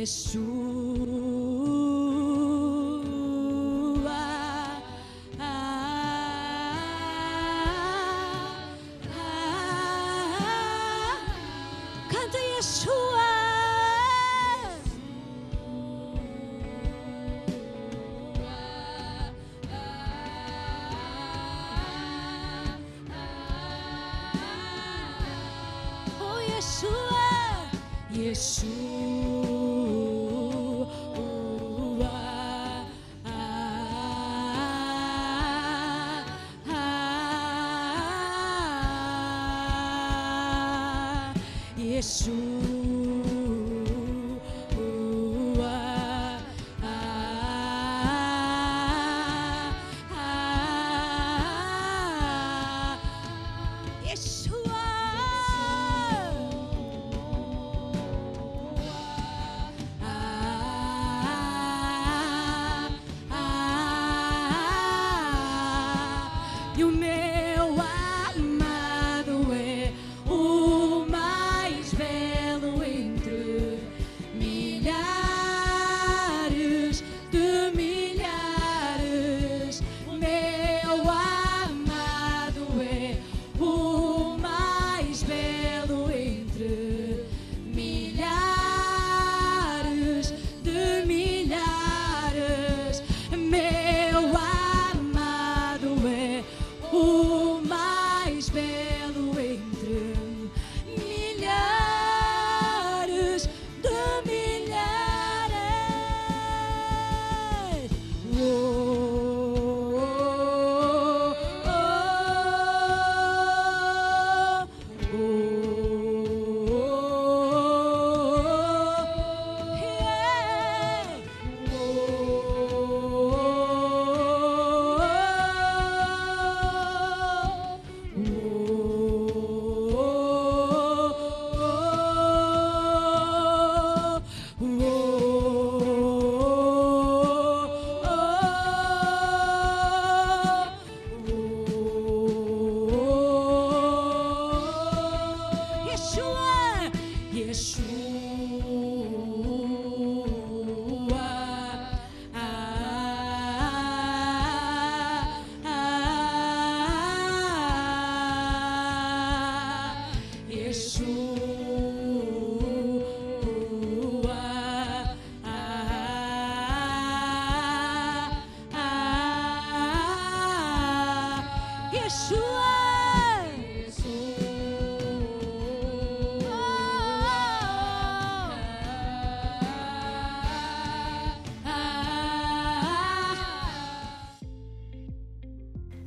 Yeshua.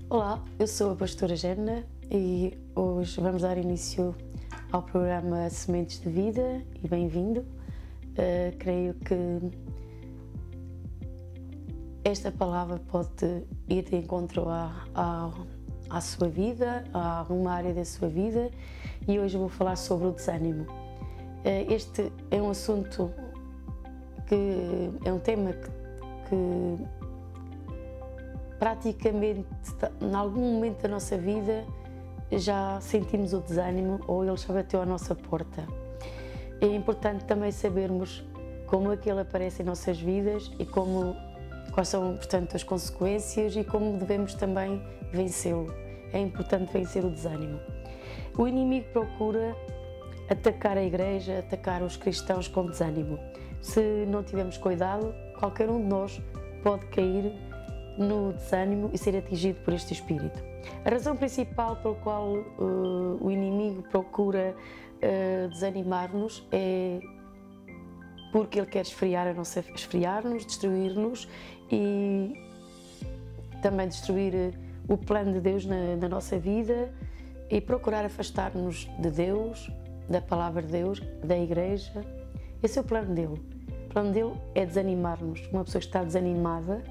Olá, eu sou a pastora Gerna e hoje vamos dar início ao programa Sementes de Vida e bem-vindo. Uh, creio que esta palavra pode ir de encontro à, à sua vida, a uma área da sua vida e hoje vou falar sobre o desânimo. Uh, este é um assunto que é um tema que, que praticamente em algum momento da nossa vida já sentimos o desânimo ou ele já bateu à nossa porta. É importante também sabermos como é ele aparece em nossas vidas e como quais são, portanto, as consequências e como devemos também vencê-lo. É importante vencer o desânimo. O inimigo procura atacar a igreja, atacar os cristãos com desânimo. Se não tivermos cuidado, qualquer um de nós pode cair no desânimo e ser atingido por este espírito. A razão principal pela qual uh, o inimigo procura uh, desanimar-nos é porque ele quer esfriar a nossa esfriar-nos, destruir-nos e também destruir uh, o plano de Deus na, na nossa vida e procurar afastar-nos de Deus, da palavra de Deus, da igreja. Esse é o plano dele. O plano dele é desanimar-nos. Uma pessoa que está desanimada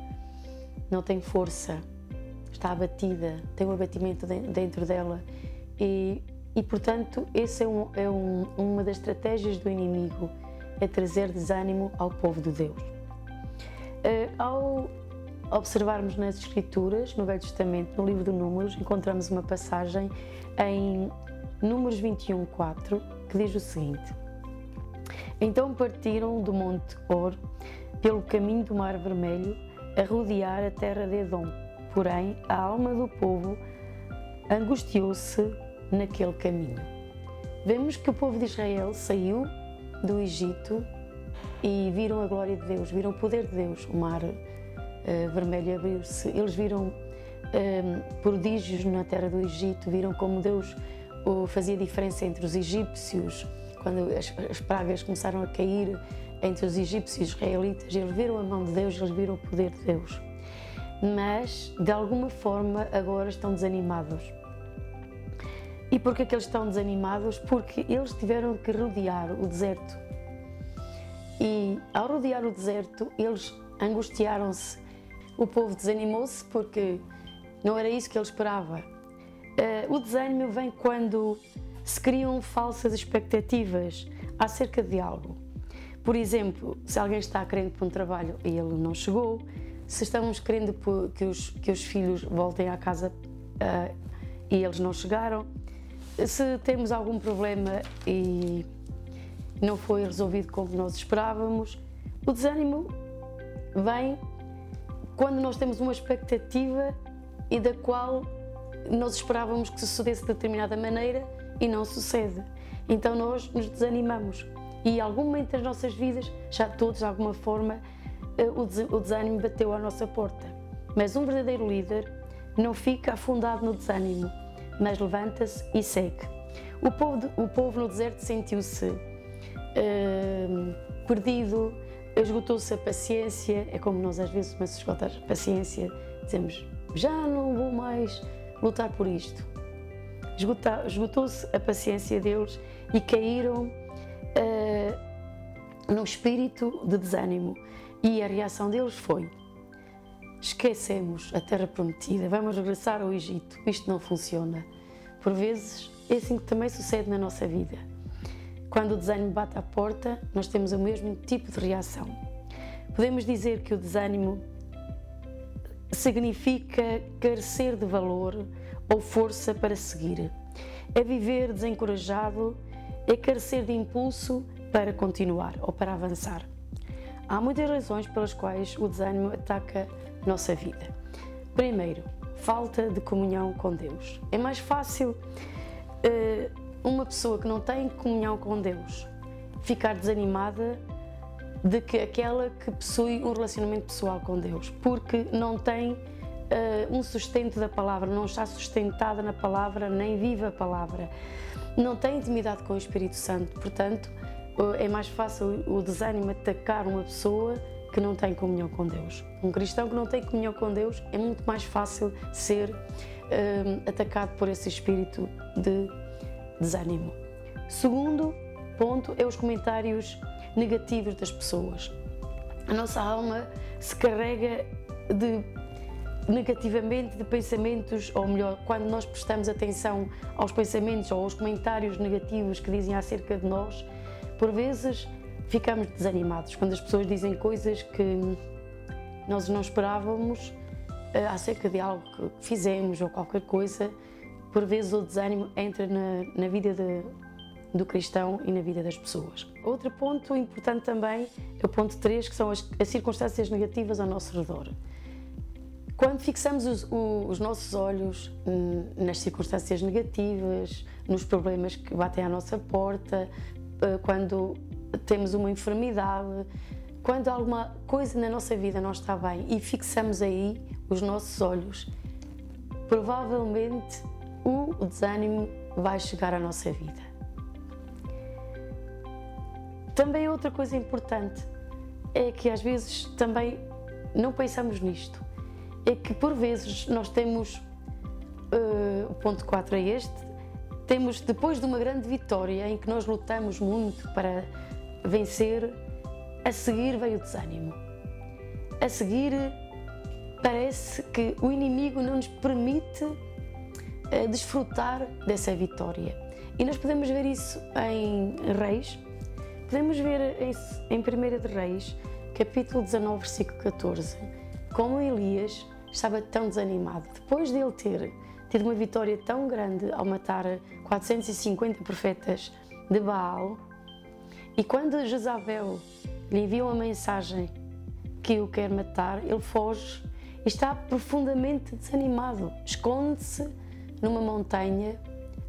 não tem força, está abatida, tem um abatimento dentro dela e, e portanto, esse é, um, é um, uma das estratégias do inimigo, é trazer desânimo ao povo de Deus. Uh, ao observarmos nas Escrituras, no Velho Testamento, no livro de Números, encontramos uma passagem em Números 21, 4, que diz o seguinte: Então partiram do Monte Or pelo caminho do Mar Vermelho a rodear a terra de Edom. Porém, a alma do povo angustiou-se naquele caminho. Vemos que o povo de Israel saiu do Egito e viram a glória de Deus, viram o poder de Deus. O mar uh, vermelho abriu-se, eles viram uh, prodígios na terra do Egito, viram como Deus uh, fazia diferença entre os egípcios, quando as, as, pragas começaram a cair entre os egípcios e os israelitas, eles viram a mão de Deus, eles viram o poder de Deus. Mas, de alguma forma, agora estão desanimados. E porquê que eles estão desanimados? Porque eles tiveram que rodear o deserto e ao rodear o deserto, eles angustiaram-se. O povo desanimou-se porque não era isso que ele esperava. Uh, o desânimo vem quando se criam falsas expectativas acerca de algo. Por exemplo, se alguém está querendo para um trabalho e ele não chegou, se estamos querendo que os, que os filhos voltem à casa uh, e eles não chegaram, se temos algum problema e não foi resolvido como nós esperávamos. O desânimo vem quando nós temos uma expectativa e da qual nós esperávamos que sucedesse de determinada maneira e não sucede. Então nós nos desanimamos. E algum momento das nossas vidas, já todos de alguma forma, eh, o desânimo bateu à nossa porta. Mas um verdadeiro líder não fica afundado no desânimo, mas levanta-se e segue. O povo, o povo no deserto sentiu-se uh, perdido, esgotou-se a paciência. É como nós às vezes, mas esgotar a paciência, dizemos já não vou mais lutar por isto. Esgotou-se a paciência deles e caíram uh, num espírito de desânimo. E a reação deles foi: esquecemos a terra prometida, vamos regressar ao Egito. Isto não funciona. Por vezes, é assim que também sucede na nossa vida. Quando o desânimo bate à porta, nós temos o mesmo tipo de reação. Podemos dizer que o desânimo significa carecer de valor ou força para seguir. É viver desencorajado, é carecer de impulso para continuar ou para avançar. Há muitas razões pelas quais o desânimo ataca nossa vida. Primeiro, falta de comunhão com Deus. É mais fácil uh, uma pessoa que não tem comunhão com Deus ficar desanimada de que aquela que possui um relacionamento pessoal com Deus, porque não tem uh, um sustento da palavra, não está sustentada na palavra, nem vive a palavra, não tem intimidade com o Espírito Santo. Portanto, uh, é mais fácil o desânimo atacar uma pessoa que não tem comunhão com Deus. Um cristão que não tem comunhão com Deus é muito mais fácil ser uh, atacado por esse espírito de desânimo. Segundo ponto é os comentários negativos das pessoas. A nossa alma se carrega de negativamente de pensamentos, ou melhor, quando nós prestamos atenção aos pensamentos ou aos comentários negativos que dizem acerca de nós, por vezes ficamos desanimados quando as pessoas dizem coisas que nós não esperávamos eh, acerca de algo que fizemos ou qualquer coisa por vezes o desânimo entra na, na vida de, do cristão e na vida das pessoas. Outro ponto importante também é o ponto 3, que são as, as circunstâncias negativas ao nosso redor. Quando fixamos os, os, nossos olhos nas circunstâncias negativas, nos problemas que batem à nossa porta, eh, quando temos uma enfermidade, quando alguma coisa na nossa vida não está bem e fixamos aí os nossos olhos, provavelmente o desânimo vai chegar à nossa vida. Também outra coisa importante é que às vezes também não pensamos nisto. É que por vezes nós temos, uh, o ponto 4 é este, temos depois de uma grande vitória em que nós lutamos muito para vencer, a seguir veio o desânimo. A seguir parece que o inimigo não nos permite desfrutar dessa vitória. E nós podemos ver isso em Reis, podemos ver isso em 1 de Reis, capítulo 19, versículo 14, como Elias estava tão desanimado. Depois de ele ter tido uma vitória tão grande ao matar 450 profetas de Baal, E quando Jezabel lhe envia uma mensagem que o quer matar, ele foge e está profundamente desanimado. Esconde-se numa montanha,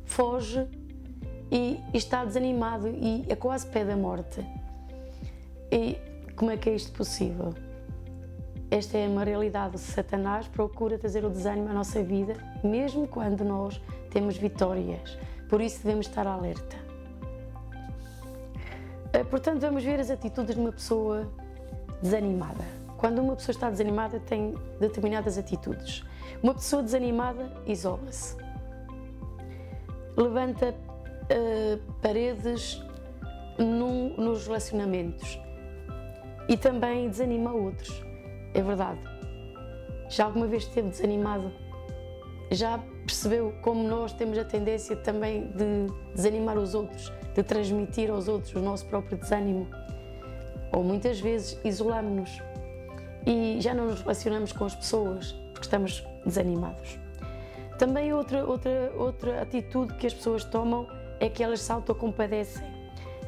foge e está desanimado e é quase pé da morte. E como é que é isto possível? Esta é uma realidade. Satanás procura trazer o desânimo à nossa vida, mesmo quando nós temos vitórias. Por isso devemos estar alerta. Eh, portanto, vamos ver as atitudes de uma pessoa desanimada. Quando uma pessoa está desanimada, tem determinadas atitudes. Uma pessoa desanimada isola-se, levanta uh, paredes nos relacionamentos e também desanima outros. É verdade. Já alguma vez esteve desanimado? Já percebeu como nós temos a tendência também de desanimar os outros, de transmitir aos outros o nosso próprio desânimo? Ou muitas vezes isolamos-nos e já não nos relacionamos com as pessoas porque estamos desanimados. Também outra, outra, outra atitude que as pessoas tomam é que elas se autocompadecem,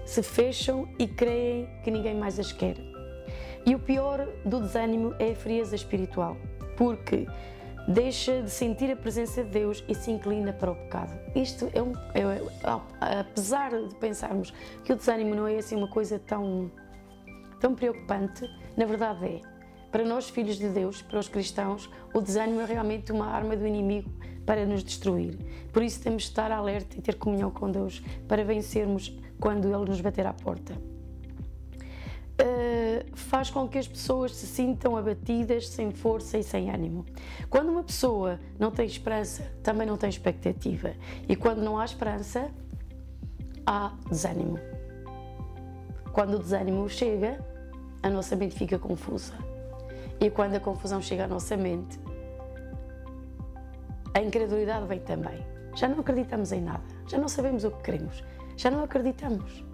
se fecham e creem que ninguém mais as quer. E o pior do desânimo é a frieza espiritual, porque deixa de sentir a presença de Deus e se inclina para o pecado. Isto é um. É, é, apesar de pensarmos que o desânimo não é assim uma coisa tão, tão preocupante, na verdade é. Para nós, filhos de Deus, para os cristãos, o desânimo é realmente uma arma do inimigo para nos destruir. Por isso temos de estar alerta e ter comunhão com Deus para vencermos quando Ele nos bater à porta. Uh, faz com que as pessoas se sintam abatidas, sem força e sem ânimo. Quando uma pessoa não tem esperança, também não tem expectativa. E quando não há esperança, há desânimo. Quando o desânimo chega, a nossa mente fica confusa. E quando a confusão chega à nossa mente, a incredulidade vem também. Já não acreditamos em nada, já não sabemos o que queremos, já não acreditamos.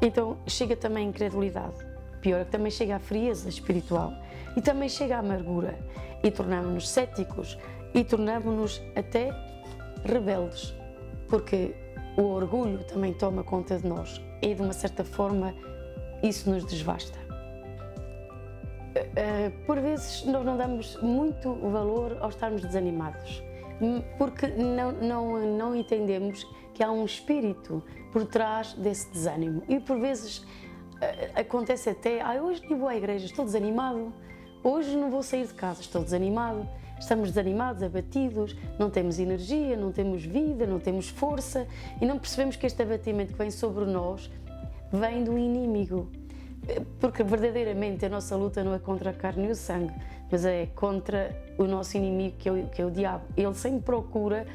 Então chega também a incredulidade. Pior é que também chega a frieza espiritual e também chega a amargura e tornamos-nos céticos e tornamos-nos até rebeldes, porque o orgulho também toma conta de nós e de uma certa forma isso nos desvasta. Eh, por vezes nós não damos muito valor ao estarmos desanimados, hum, porque não, não, não entendemos que há um espírito por trás desse desânimo. E por vezes eh, acontece até, ah, hoje nem vou à igreja, estou desanimado, hoje não vou sair de casa, estou desanimado. Estamos desanimados, abatidos, não temos energia, não temos vida, não temos força e não percebemos que este abatimento que vem sobre nós vem do inimigo porque verdadeiramente a nossa luta não é contra a carne e o sangue, mas é contra o nosso inimigo, que é o, que é o diabo. Ele sempre procura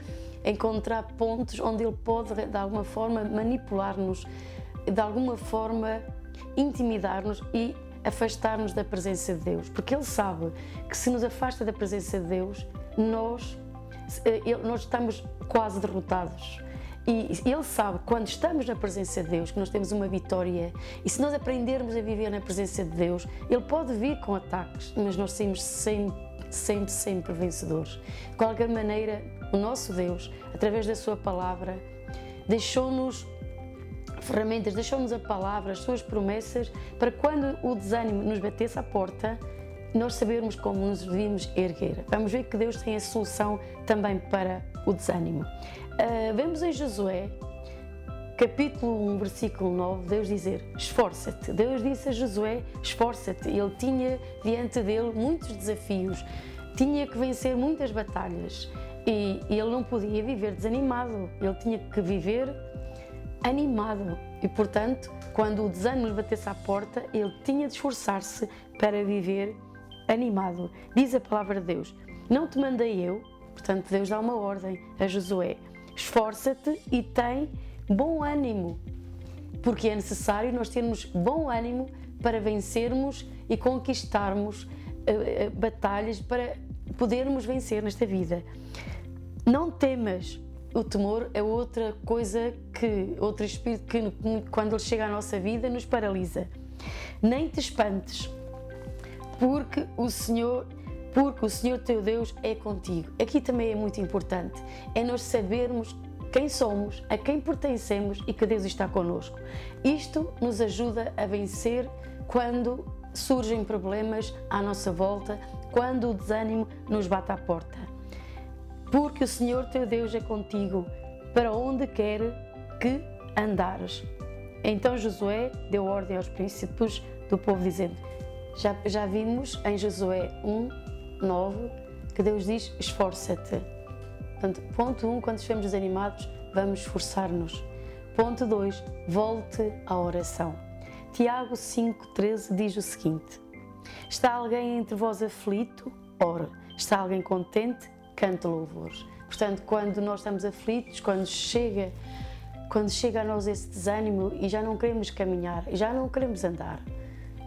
encontrar pontos onde ele pode, de alguma forma, manipular-nos, de alguma forma, intimidar-nos e afastar-nos da presença de Deus. Porque ele sabe que se nos afasta da presença de Deus, nós, eh, nós estamos quase derrotados. E Ele sabe, quando estamos na presença de Deus, que nós temos uma vitória. E se nós aprendermos a viver na presença de Deus, Ele pode vir com ataques, mas nós somos sempre, sempre, sempre vencedores. De qualquer maneira, o nosso Deus, através da Sua palavra, deixou-nos ferramentas, deixou-nos a palavra, as Suas promessas, para quando o desânimo nos batesse à porta, nós sabermos como nos devíamos erguer. Vamos ver que Deus tem a solução também para o desânimo. Uh, vemos em Josué, capítulo 1, versículo 9, Deus dizer: Esforça-te. Deus disse a Josué: Esforça-te. Ele tinha diante dele muitos desafios, tinha que vencer muitas batalhas e ele não podia viver desanimado, ele tinha que viver animado. E portanto, quando o desânimo lhe batesse à porta, ele tinha de esforçar-se para viver animado. Diz a palavra de Deus: Não te mandei eu, portanto, Deus dá uma ordem a Josué esforça-te e tem bom ânimo, porque é necessário nós termos bom ânimo para vencermos e conquistarmos uh, uh, batalhas para podermos vencer nesta vida. Não temas. O temor é outra coisa que, outro espírito que, quando ele chega à nossa vida, nos paralisa. Nem te espantes, porque o Senhor porque o Senhor teu Deus é contigo. Aqui também é muito importante, é nós sabermos quem somos, a quem pertencemos e que Deus está conosco. Isto nos ajuda a vencer quando surgem problemas à nossa volta, quando o desânimo nos bate à porta. Porque o Senhor teu Deus é contigo, para onde quer que andares. Então Josué deu ordem aos príncipes do povo, dizendo: Já, já vimos em Josué 1, 9, que Deus diz: Esforça-te. Portanto, ponto 1, um, quando estivermos desanimados, vamos esforçar-nos. Ponto 2, volte à oração. Tiago 5,13 diz o seguinte: Está alguém entre vós aflito? Ora. Está alguém contente? Cante louvores. Portanto, quando nós estamos aflitos, quando chega quando chega a nós esse desânimo e já não queremos caminhar, já não queremos andar,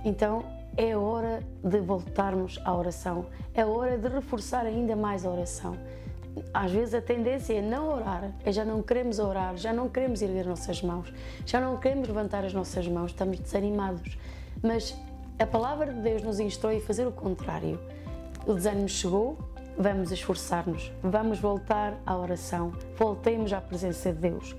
então é hora de voltarmos à oração, é hora de reforçar ainda mais a oração. Às vezes a tendência é não orar, é já não queremos orar, já não queremos erguer nossas mãos, já não queremos levantar as nossas mãos, estamos desanimados. Mas a palavra de Deus nos instrui a fazer o contrário. O desânimo chegou, vamos esforçar-nos, vamos voltar à oração, voltemos à presença de Deus.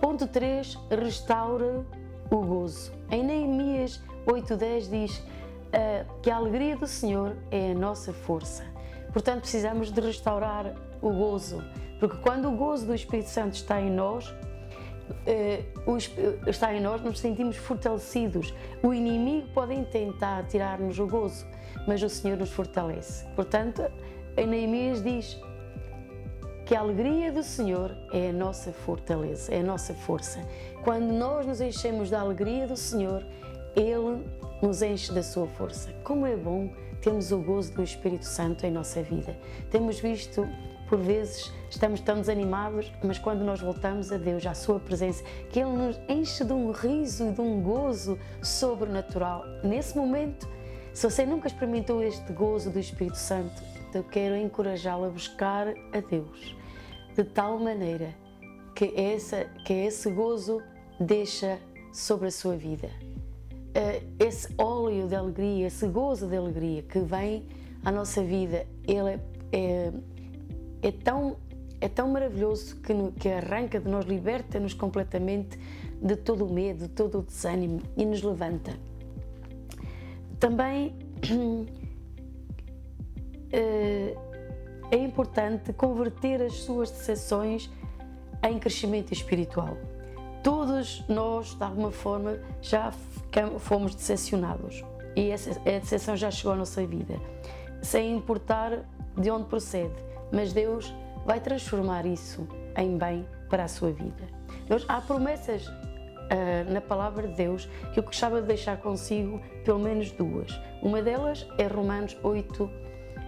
Ponto 3. Restaura o gozo. Em Neemias 8.10 diz uh, que a alegria do Senhor é a nossa força. Portanto, precisamos de restaurar o gozo, porque quando o gozo do Espírito Santo está em nós, uh, está em nós, nos sentimos fortalecidos. O inimigo pode tentar tirar-nos o gozo, mas o Senhor nos fortalece. Portanto, em Neemias diz: que a alegria do Senhor é a nossa fortaleza, é a nossa força. Quando nós nos enchemos da alegria do Senhor, Ele nos enche da sua força. Como é bom termos o gozo do Espírito Santo em nossa vida. Temos visto, por vezes, estamos tão desanimados, mas quando nós voltamos a Deus, à Sua presença, que Ele nos enche de um riso e de um gozo sobrenatural. Nesse momento, se você nunca experimentou este gozo do Espírito Santo, eu quero encorajá-lo a buscar a Deus de tal maneira que, essa, que esse gozo deixa sobre a sua vida. Eh, esse óleo de alegria, esse gozo de alegria que vem à nossa vida, ele é, é, é tão, é tão maravilhoso que, que arranca de nós, liberta-nos completamente de todo o medo, de todo o desânimo e nos levanta. Também uh, é importante converter as suas decepções em crescimento espiritual. Todos nós, de alguma forma, já fomos decepcionados e a decepção já chegou à nossa vida, sem importar de onde procede, mas Deus vai transformar isso em bem para a sua vida. Deus, há promessas uh, na palavra de Deus que eu gostava de deixar consigo pelo menos duas. Uma delas é Romanos 8,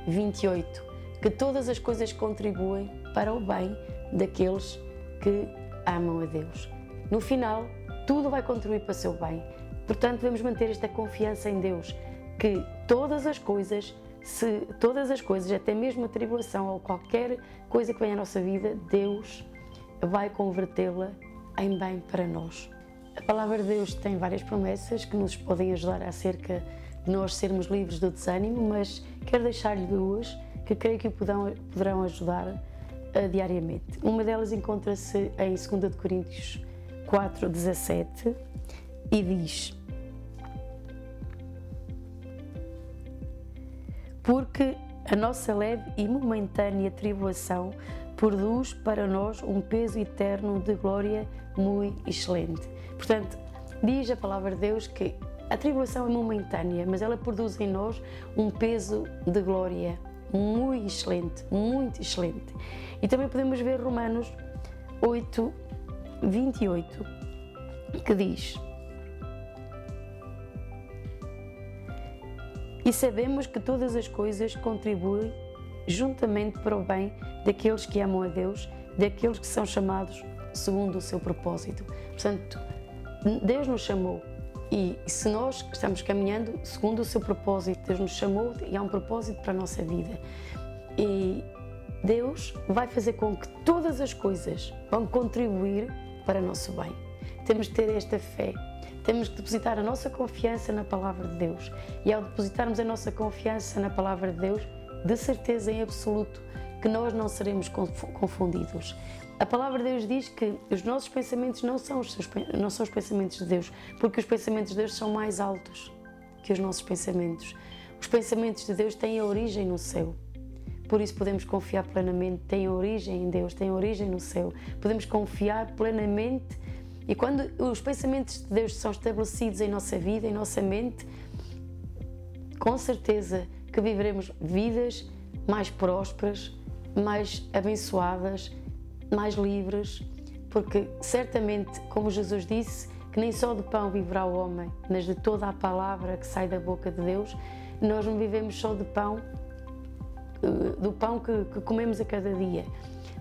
28 que todas as coisas contribuem para o bem daqueles que amam a Deus. No final, tudo vai contribuir para o seu bem. Portanto, devemos manter esta confiança em Deus, que todas as coisas, se todas as coisas, até mesmo a tribulação ou qualquer coisa que venha à nossa vida, Deus vai convertê-la em bem para nós. A palavra de Deus tem várias promessas que nos podem ajudar acerca de nós sermos livres do desânimo, mas quero deixar-lhe duas que creio que o poderão ajudar uh, diariamente. Uma delas encontra-se em 2 Coríntios 4, 17 e diz: Porque a nossa leve e momentânea tribulação produz para nós um peso eterno de glória muito excelente. Portanto, diz a palavra de Deus que a tribulação é momentânea, mas ela produz em nós um peso de glória muito excelente, muito excelente. E também podemos ver Romanos 8, 28, que diz: E sabemos que todas as coisas contribuem juntamente para o bem daqueles que amam a Deus, daqueles que são chamados segundo o seu propósito. Portanto, Deus nos chamou e se nós estamos caminhando segundo o seu propósito, Deus nos chamou e há um propósito para a nossa vida. E Deus vai fazer com que todas as coisas vão contribuir para nosso bem. Temos de ter esta fé, temos que depositar a nossa confiança na palavra de Deus. E ao depositarmos a nossa confiança na palavra de Deus, de certeza em absoluto que nós não seremos confundidos. A palavra de Deus diz que os nossos pensamentos não são os, seus, não são os pensamentos de Deus, porque os pensamentos de Deus são mais altos que os nossos pensamentos. Os pensamentos de Deus têm a origem no céu. Por isso podemos confiar plenamente, tem origem em Deus, tem origem no céu. Podemos confiar plenamente e quando os pensamentos de Deus são estabelecidos em nossa vida, em nossa mente, com certeza que viveremos vidas mais prósperas, mais abençoadas, mais livres, porque certamente, como Jesus disse, que nem só de pão viverá o homem, mas de toda a palavra que sai da boca de Deus, nós não vivemos só de pão, do pão que, que comemos a cada dia,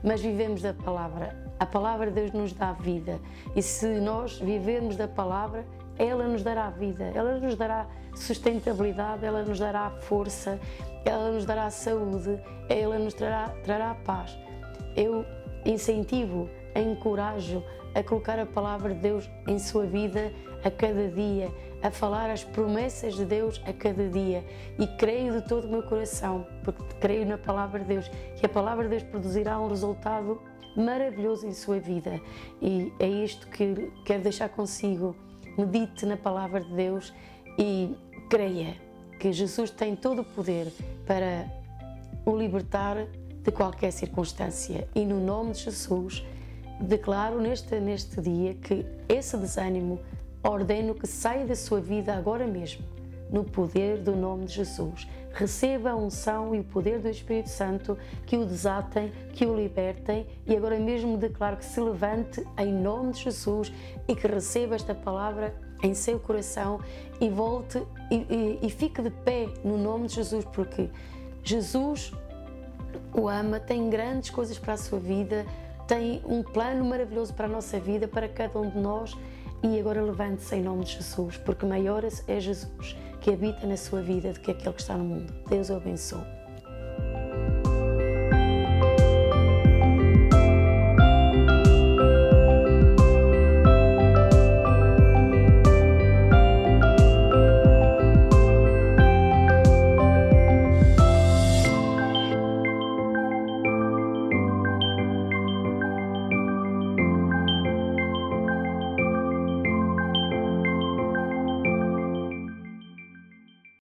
mas vivemos da palavra. A palavra de Deus nos dá vida e se nós vivermos da palavra, ela nos dará vida, ela nos dará sustentabilidade, ela nos dará força, ela nos dará saúde, ela nos trará, trará paz. Eu incentivo, encorajo a colocar a palavra de Deus em sua vida a cada dia, a falar as promessas de Deus a cada dia e creio de todo o meu coração, porque creio na palavra de Deus, que a palavra de Deus produzirá um resultado maravilhoso em sua vida. E é isto que quero deixar consigo. Medite na palavra de Deus e creia que Jesus tem todo o poder para o libertar de qualquer circunstância. E no nome de Jesus, declaro neste, neste dia que esse desânimo ordeno que saia da sua vida agora mesmo, no poder do nome de Jesus. Receba a unção e o poder do Espírito Santo que o desatem, que o libertem e agora mesmo declaro que se levante em nome de Jesus e que receba esta palavra em seu coração e volte e, e, e fique de pé no nome de Jesus, porque Jesus o ama, tem grandes coisas para a sua vida, tem um plano maravilhoso para a nossa vida, para cada um de nós. E agora levante-se em nome de Jesus, porque maior é Jesus que habita na sua vida do que aquele que está no mundo. Deus o abençoe.